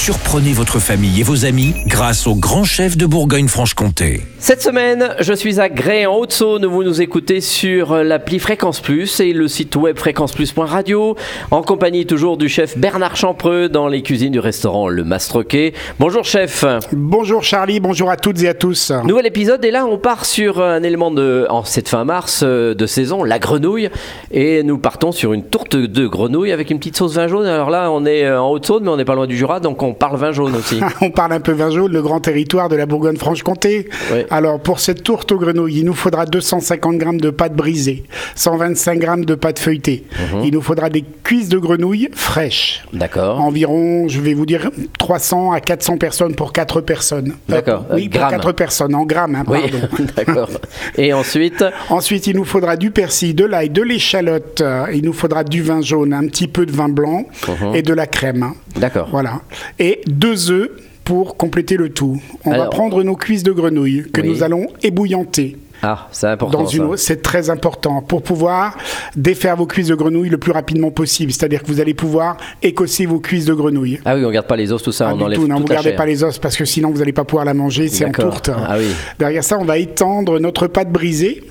Surprenez votre famille et vos amis grâce au grand chef de Bourgogne-Franche-Comté. Cette semaine, je suis à Gré en Haute-Saône. Vous nous écoutez sur l'appli Fréquence Plus et le site web fréquenceplus.radio en compagnie toujours du chef Bernard Champreux dans les cuisines du restaurant Le Mastroquet. Bonjour chef. Bonjour Charlie, bonjour à toutes et à tous. Nouvel épisode et là on part sur un élément de en cette fin mars euh, de saison, la grenouille et nous partons sur une tourte de grenouille avec une petite sauce vin jaune. Alors là, on est en Haute-Saône mais on n'est pas loin du Jura donc on parle vin jaune aussi. on parle un peu vin jaune, le grand territoire de la Bourgogne-Franche-Comté. Alors pour cette tourte aux grenouilles, il nous faudra 250 grammes de pâte brisée, 125 grammes de pâte feuilletée. Mhm. Il nous faudra des cuisses de grenouilles fraîches. D'accord. Environ, je vais vous dire, 300 à 400 personnes pour 4 personnes. Euh, D'accord. oui, pour grammes. 4 personnes, en grammes, hein, Oui, d'accord. Et ensuite, Ensuite, il nous faudra du persil, de l'ail, de l'échalote. euh, Il nous faudra du vin jaune, un petit peu de vin blanc Mhm. et de la crème. d'accord. Voilà. Et deux œufs pour compléter le tout. On va prendre nos cuisses de grenouille que Oui. nous allons ébouillanter Ah, c'est important. dans une ça. eau. C'est très important pour pouvoir défaire vos cuisses de grenouille le plus rapidement possible. C'est-à-dire que vous allez pouvoir écosser vos cuisses de grenouille. Ah oui, on garde pas les os, tout ça, Pas on enlève tout, non, toute vous la gardez chair. pas les os parce que sinon vous n'allez pas pouvoir la manger, c'est en tourte. Ah oui. Derrière ça, on va étendre notre pâte brisée.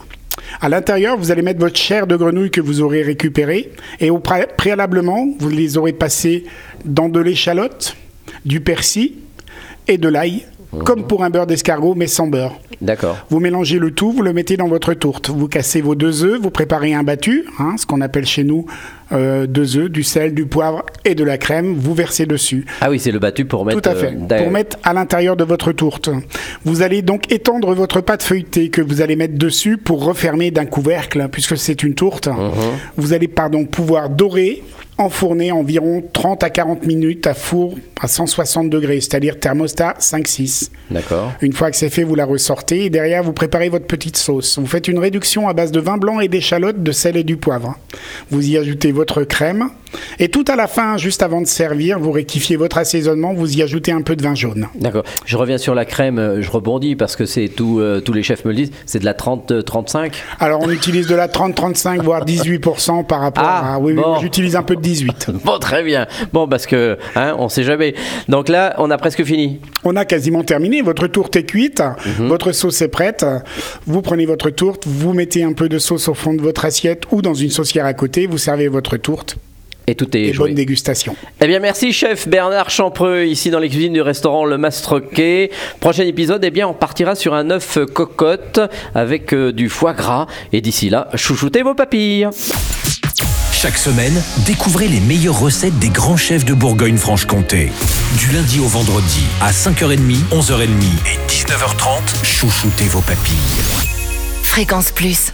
À l'intérieur, vous allez mettre votre chair de grenouille que vous aurez récupérée et au pré- préalablement, vous les aurez passées dans de l'échalote, du persil et de l'ail, Mhm. comme pour un beurre d'escargot mais sans beurre. D'accord. Vous mélangez le tout, vous le mettez dans votre tourte. Vous cassez vos deux œufs, vous préparez un battu, hein, ce qu'on appelle chez nous euh, deux œufs, du sel, du poivre et de la crème. Vous versez dessus. Ah oui, c'est le battu pour mettre. Tout à fait. euh. Pour mettre à l'intérieur de votre tourte. Vous allez donc étendre votre pâte feuilletée que vous allez mettre dessus pour refermer d'un couvercle, puisque c'est une tourte. Mhm. Vous allez pardon pouvoir dorer, enfourner environ 30 à 40 minutes à four à 160 degrés, c'est-à-dire thermostat 5-6. D'accord. Une fois que c'est fait, vous la ressortez et derrière, vous préparez votre petite sauce. Vous faites une réduction à base de vin blanc et d'échalote, de sel et du poivre. Vous y ajoutez votre crème et tout à la fin, juste avant de servir, vous rectifiez votre assaisonnement, vous y ajoutez un peu de vin jaune. D'accord. Je reviens sur la crème, euh, je rebondis parce que c'est tout, euh, tous les chefs me le disent, c'est de la 30-35. Alors, on utilise de la 30, 35, voire 18% par rapport Ah, à. Oui, oui, bon. moi, j'utilise un peu de 18. Bon, très bien. Bon, parce que, hein, on sait jamais. Donc là, on a presque fini. On a quasiment terminé. Votre tourte est cuite, Mhm. votre sauce est prête. Vous prenez votre tourte, vous mettez un peu de sauce au fond de votre assiette ou dans une saucière à côté, vous servez votre tourte Et tout est et joué. bonne dégustation. Eh bien, merci, chef Bernard Champreux, ici dans les cuisines du restaurant Le Mastroquet. Prochain épisode, eh bien, on partira sur un œuf cocotte avec euh, du foie gras. Et d'ici là, chouchoutez vos papilles. Chaque semaine, découvrez les meilleures recettes des grands chefs de Bourgogne-Franche-Comté. Du lundi au vendredi, à 5h30, 11h30 et 19h30, chouchoutez vos papilles. Fréquence Plus.